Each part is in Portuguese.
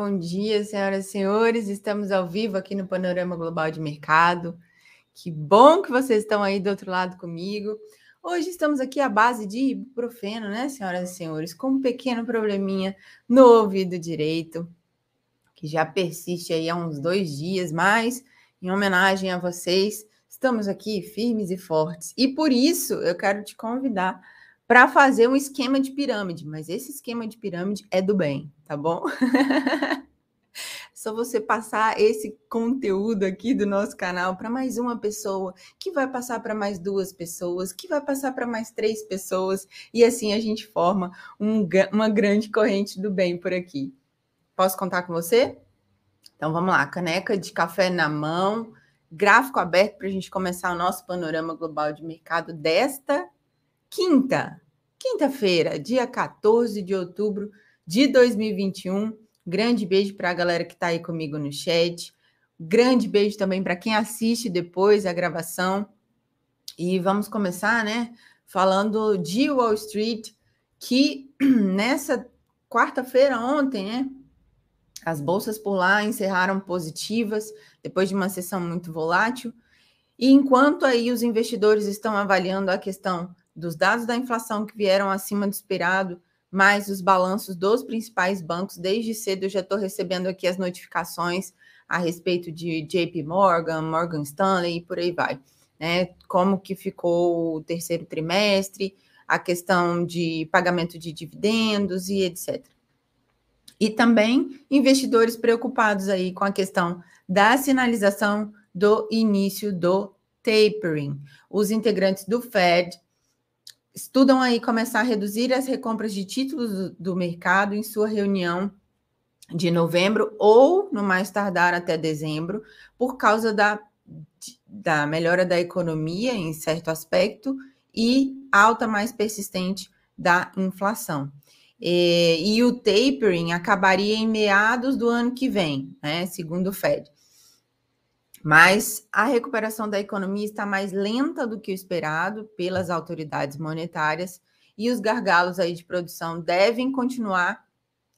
Bom dia, senhoras e senhores. Estamos ao vivo aqui no Panorama Global de Mercado. Que bom que vocês estão aí do outro lado comigo. Hoje estamos aqui à base de ibuprofeno, né, senhoras e senhores, com um pequeno probleminha no ouvido direito, que já persiste aí há uns dois dias, mas em homenagem a vocês, estamos aqui firmes e fortes. E por isso eu quero te convidar para fazer um esquema de pirâmide, mas esse esquema de pirâmide é do bem, tá bom? Só você passar esse conteúdo aqui do nosso canal para mais uma pessoa, que vai passar para mais duas pessoas, que vai passar para mais três pessoas, e assim a gente forma um, uma grande corrente do bem por aqui. Posso contar com você? Então vamos lá, caneca de café na mão, gráfico aberto para a gente começar o nosso panorama global de mercado desta quinta, quinta-feira, dia 14 de outubro de 2021. Grande beijo para a galera que está aí comigo no chat. Grande beijo também para quem assiste depois a gravação. E vamos começar, né? Falando de Wall Street, que nessa quarta-feira, ontem, né? As bolsas por lá encerraram positivas, depois de uma sessão muito volátil. E enquanto aí os investidores estão avaliando a questão dos dados da inflação que vieram acima do esperado, mais os balanços dos principais bancos. Desde cedo eu já estou recebendo aqui as notificações a respeito de JP Morgan, Morgan Stanley e por aí vai. Né? Como que ficou o terceiro trimestre, a questão de pagamento de dividendos e etc. E também investidores preocupados aí com a questão da sinalização do início do tapering. Os integrantes do Fed estudam aí começar a reduzir as recompras de títulos do mercado em sua reunião de novembro ou, no mais tardar, até dezembro, por causa da, da melhora da economia em certo aspecto e alta mais persistente da inflação. E, e o tapering acabaria em meados do ano que vem, né, segundo o Fed. Mas a recuperação da economia está mais lenta do que o esperado pelas autoridades monetárias e os gargalos aí de produção devem continuar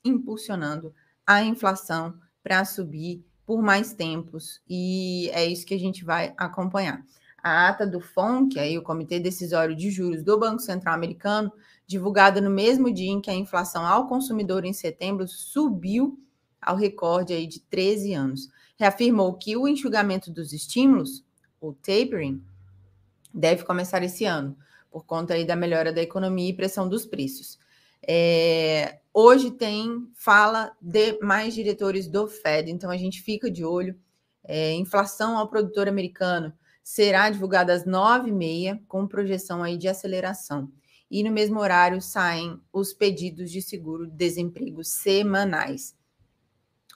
impulsionando a inflação para subir por mais tempos e é isso que a gente vai acompanhar. A ata do FONC, aí o Comitê Decisório de Juros do Banco Central Americano, divulgada no mesmo dia em que a inflação ao consumidor em setembro subiu ao recorde aí de 13 anos reafirmou que o enxugamento dos estímulos, o tapering, deve começar esse ano, por conta aí da melhora da economia e pressão dos preços. É, hoje tem fala de mais diretores do Fed, então a gente fica de olho. É, inflação ao produtor americano será divulgada às 9h30, com projeção aí de aceleração. E no mesmo horário saem os pedidos de seguro-desemprego semanais.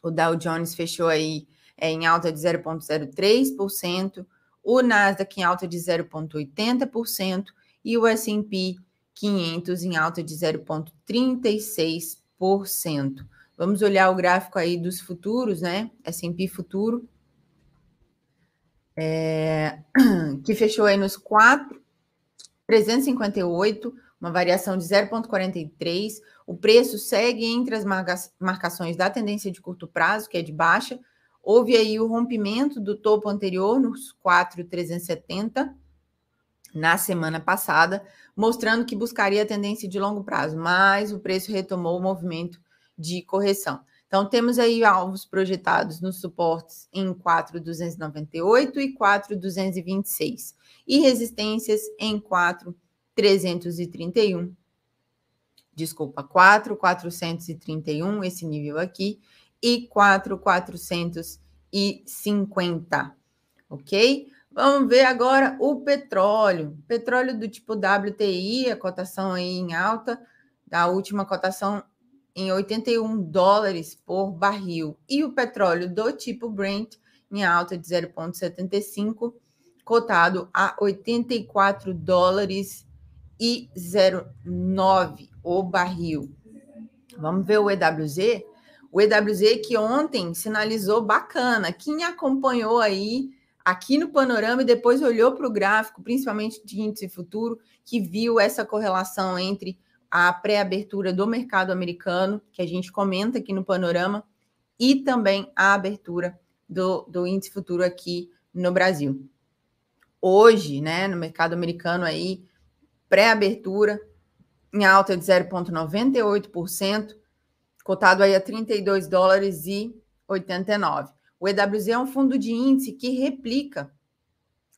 O Dow Jones fechou aí é, em alta de 0,03%, o Nasdaq em alta de 0,80% e o S&P 500 em alta de 0,36%. Vamos olhar o gráfico aí dos futuros, né? S&P futuro, é, que fechou aí nos 4, 358, uma variação de 0,43. O preço segue entre as marcações da tendência de curto prazo, que é de baixa, Houve aí o rompimento do topo anterior nos 4,370 na semana passada, mostrando que buscaria a tendência de longo prazo, mas o preço retomou o movimento de correção. Então, temos aí alvos projetados nos suportes em 4,298 e 4,226 e resistências em 4,331. Desculpa, 4,431, esse nível aqui, e 4,450, ok? Vamos ver agora o petróleo. Petróleo do tipo WTI, a cotação aí em alta, da última cotação em 81 dólares por barril. E o petróleo do tipo Brent em alta de 0,75, cotado a 84 dólares e 0,9 o barril. Vamos ver o EWZ? O EWZ que ontem sinalizou bacana. Quem acompanhou aí aqui no panorama e depois olhou para o gráfico, principalmente de índice futuro, que viu essa correlação entre a pré-abertura do mercado americano, que a gente comenta aqui no panorama, e também a abertura do, do índice futuro aqui no Brasil. Hoje, né, no mercado americano aí, pré-abertura, em alta de 0,98%, cotado aí a 32 dólares e 89. O EWZ é um fundo de índice que replica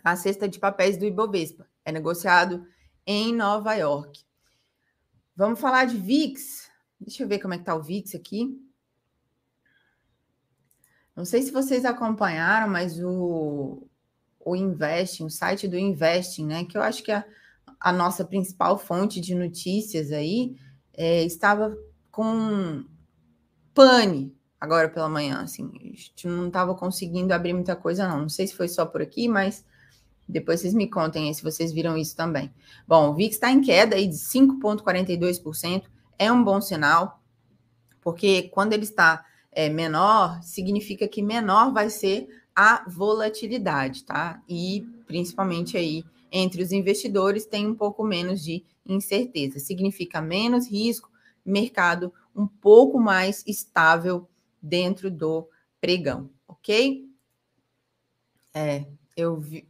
a cesta de papéis do Ibovespa. É negociado em Nova York. Vamos falar de VIX. Deixa eu ver como é que tá o VIX aqui. Não sei se vocês acompanharam, mas o, o Investing, o site do Investing, né? Que eu acho que é a nossa principal fonte de notícias aí, é, estava com pane agora pela manhã, assim, a gente não estava conseguindo abrir muita coisa, não. Não sei se foi só por aqui, mas depois vocês me contem aí se vocês viram isso também. Bom, o VIX está em queda aí de 5,42%, é um bom sinal, porque quando ele está é, menor, significa que menor vai ser a volatilidade, tá? E principalmente aí entre os investidores tem um pouco menos de incerteza. Significa menos risco, mercado um pouco mais estável dentro do pregão, ok? É, eu vi,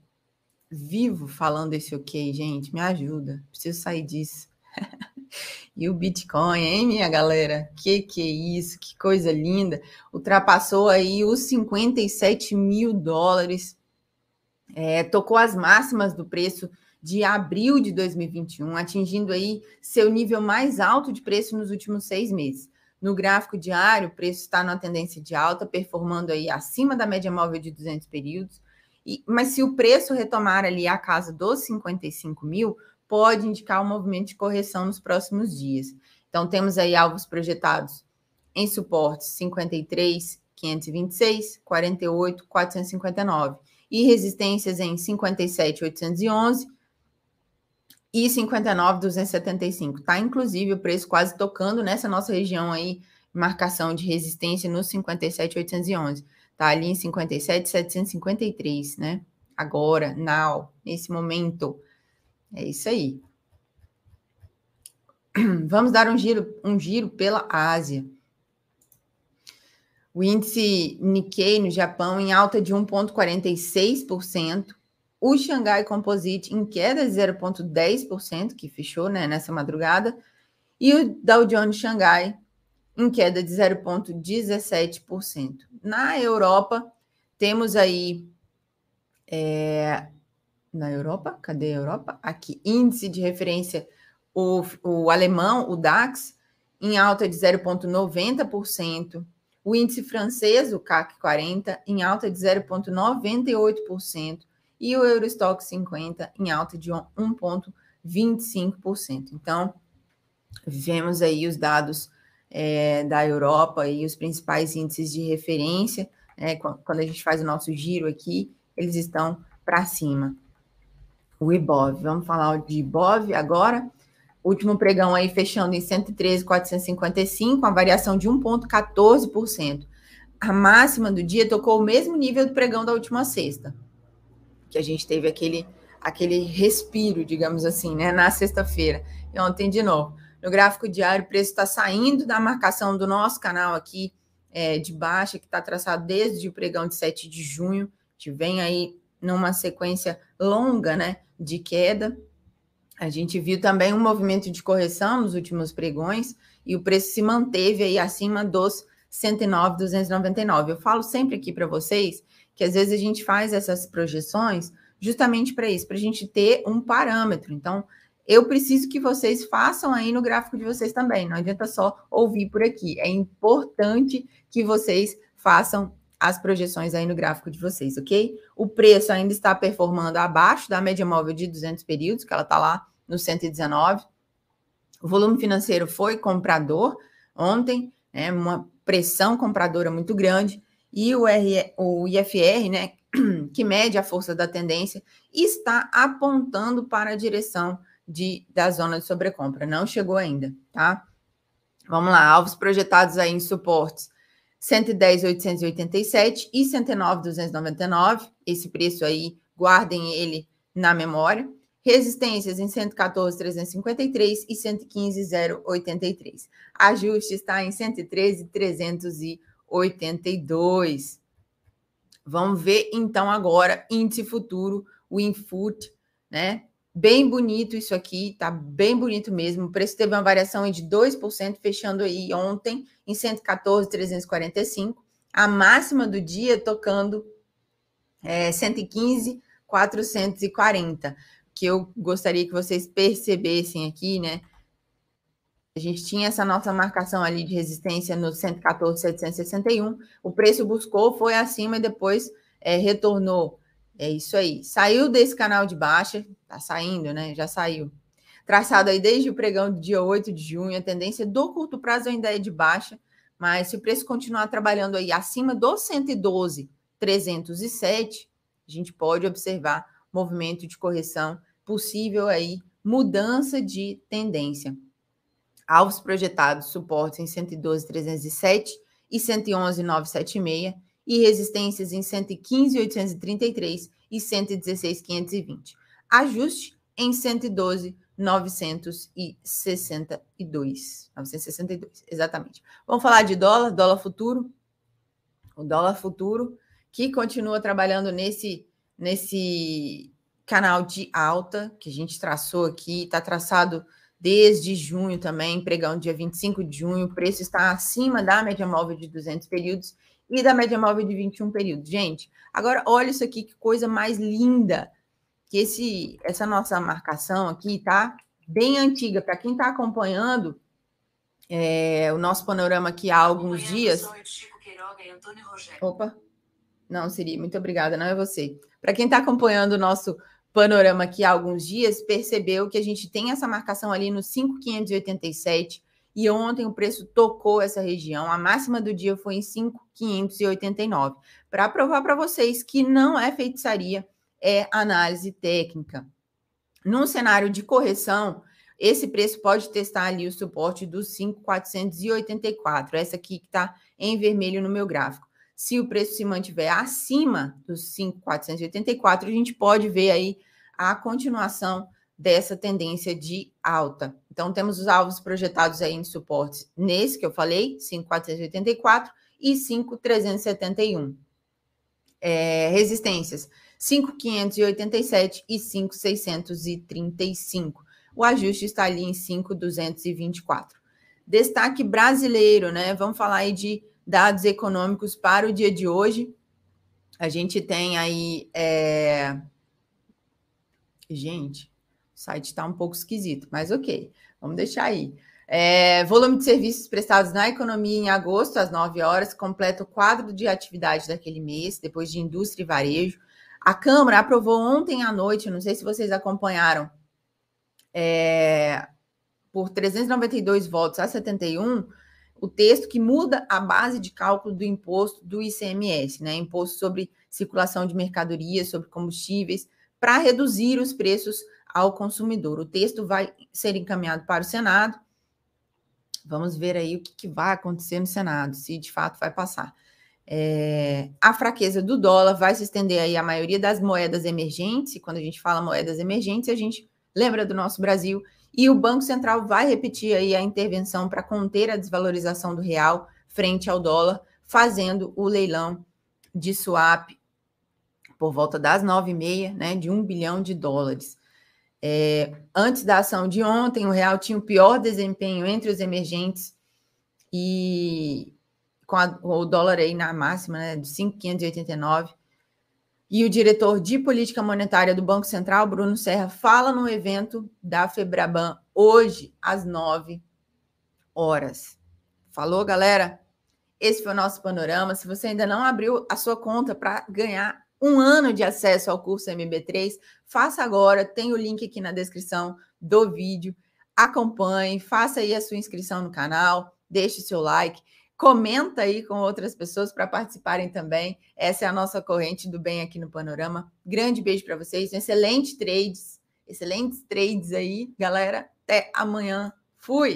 vivo falando esse ok, gente, me ajuda, preciso sair disso. e o Bitcoin, hein, minha galera? Que que é isso? Que coisa linda! Ultrapassou aí os 57 mil dólares, é, tocou as máximas do preço de abril de 2021, atingindo aí seu nível mais alto de preço nos últimos seis meses. No gráfico diário, o preço está na tendência de alta, performando aí acima da média móvel de 200 períodos. E, mas se o preço retomar ali a casa dos 55 mil, pode indicar um movimento de correção nos próximos dias. Então, temos aí alvos projetados em suportes 53, 526, 48, 459 e resistências em 57, 811 e 59,275. Tá, inclusive, o preço quase tocando nessa nossa região aí, marcação de resistência no 57,811. Tá ali em 57,753, né? Agora, now, nesse momento. É isso aí. Vamos dar um giro, um giro pela Ásia. O índice Nikkei no Japão em alta de 1,46%. O Xangai Composite em queda de 0,10%, que fechou né, nessa madrugada, e o Dow Jones Xangai em queda de 0,17%. Na Europa, temos aí. É, na Europa? Cadê a Europa? Aqui, índice de referência, o, o alemão, o DAX, em alta de 0,90%. O índice francês, o CAC 40, em alta de 0,98% e o Eurostock 50 em alta de 1,25%. Então, vemos aí os dados é, da Europa e os principais índices de referência. Né, quando a gente faz o nosso giro aqui, eles estão para cima. O IBOV, vamos falar de IBOV agora. Último pregão aí fechando em 113,455, uma variação de 1,14%. A máxima do dia tocou o mesmo nível do pregão da última sexta, que a gente teve aquele, aquele respiro, digamos assim, né, na sexta-feira. E ontem, de novo, no gráfico diário, o preço está saindo da marcação do nosso canal aqui é, de baixa, que está traçado desde o pregão de 7 de junho. Gente vem aí numa sequência longa, né, de queda. A gente viu também um movimento de correção nos últimos pregões e o preço se manteve aí acima dos 109,299. Eu falo sempre aqui para vocês que às vezes a gente faz essas projeções justamente para isso, para a gente ter um parâmetro. Então, eu preciso que vocês façam aí no gráfico de vocês também. Não adianta só ouvir por aqui. É importante que vocês façam as projeções aí no gráfico de vocês, ok? O preço ainda está performando abaixo da média móvel de 200 períodos, que ela está lá no 119. O volume financeiro foi comprador ontem, né, uma pressão compradora muito grande e o, R, o IFR, né, que mede a força da tendência, está apontando para a direção de, da zona de sobrecompra. Não chegou ainda, tá? Vamos lá, alvos projetados aí em suportes 110,887 e 109,299. Esse preço aí, guardem ele na memória. Resistências em 114,353 e 115,083. Ajuste está em 113,300 e 82. Vamos ver então agora índice futuro, o Infoot, né? Bem bonito isso aqui, tá bem bonito mesmo. O preço teve uma variação de 2%, fechando aí ontem em 114,345. A máxima do dia tocando é, 115,440. Que eu gostaria que vocês percebessem aqui, né? A gente tinha essa nossa marcação ali de resistência no 114,761. O preço buscou, foi acima e depois é, retornou. É isso aí. Saiu desse canal de baixa, tá saindo, né? Já saiu. Traçado aí desde o pregão do dia 8 de junho, a tendência do curto prazo ainda é de baixa, mas se o preço continuar trabalhando aí acima do 112,307, a gente pode observar movimento de correção possível aí, mudança de tendência alvos projetados, suportes em 112.307 e 111.976 e resistências em 115.833 e 116.520. Ajuste em 112.962. 962, exatamente. Vamos falar de dólar, dólar futuro. O dólar futuro que continua trabalhando nesse nesse canal de alta que a gente traçou aqui, está traçado desde junho também, pregão dia 25 de junho, o preço está acima da média móvel de 200 períodos e da média móvel de 21 períodos. Gente, agora olha isso aqui, que coisa mais linda, que esse essa nossa marcação aqui tá bem antiga. Para quem está acompanhando é, o nosso panorama aqui há alguns dias... Opa, não, Siri, muito obrigada, não é você. Para quem está acompanhando o nosso panorama aqui há alguns dias, percebeu que a gente tem essa marcação ali no 5,587 e ontem o preço tocou essa região. A máxima do dia foi em 5,589. Para provar para vocês que não é feitiçaria, é análise técnica. Num cenário de correção, esse preço pode testar ali o suporte dos 5,484. Essa aqui que está em vermelho no meu gráfico. Se o preço se mantiver acima dos 5,484, a gente pode ver aí a continuação dessa tendência de alta. Então, temos os alvos projetados aí em suportes nesse que eu falei, 5,484 e 5,371. É, resistências, 5,587 e 5,635. O ajuste está ali em 5,224. Destaque brasileiro, né? Vamos falar aí de dados econômicos para o dia de hoje. A gente tem aí é, Gente, o site está um pouco esquisito, mas ok, vamos deixar aí. É, volume de serviços prestados na economia em agosto, às 9 horas, completa o quadro de atividade daquele mês, depois de indústria e varejo. A Câmara aprovou ontem à noite, não sei se vocês acompanharam, é, por 392 votos a 71, o texto que muda a base de cálculo do imposto do ICMS, né? Imposto sobre circulação de mercadorias, sobre combustíveis, para reduzir os preços ao consumidor. O texto vai ser encaminhado para o Senado. Vamos ver aí o que, que vai acontecer no Senado, se de fato vai passar. É, a fraqueza do dólar vai se estender aí à maioria das moedas emergentes. E quando a gente fala moedas emergentes, a gente lembra do nosso Brasil. E o Banco Central vai repetir aí a intervenção para conter a desvalorização do real frente ao dólar, fazendo o leilão de swap por volta das nove e meia, né, de um bilhão de dólares. É, antes da ação de ontem, o real tinha o pior desempenho entre os emergentes e com a, o dólar aí na máxima, né, de 5,589. E o diretor de política monetária do Banco Central, Bruno Serra, fala no evento da Febraban hoje às 9 horas. Falou, galera? Esse foi o nosso panorama. Se você ainda não abriu a sua conta para ganhar um ano de acesso ao curso MB3, faça agora, tem o link aqui na descrição do vídeo. Acompanhe, faça aí a sua inscrição no canal, deixe seu like, comenta aí com outras pessoas para participarem também. Essa é a nossa corrente do bem aqui no Panorama. Grande beijo para vocês, excelentes trades, excelentes trades aí, galera. Até amanhã. Fui!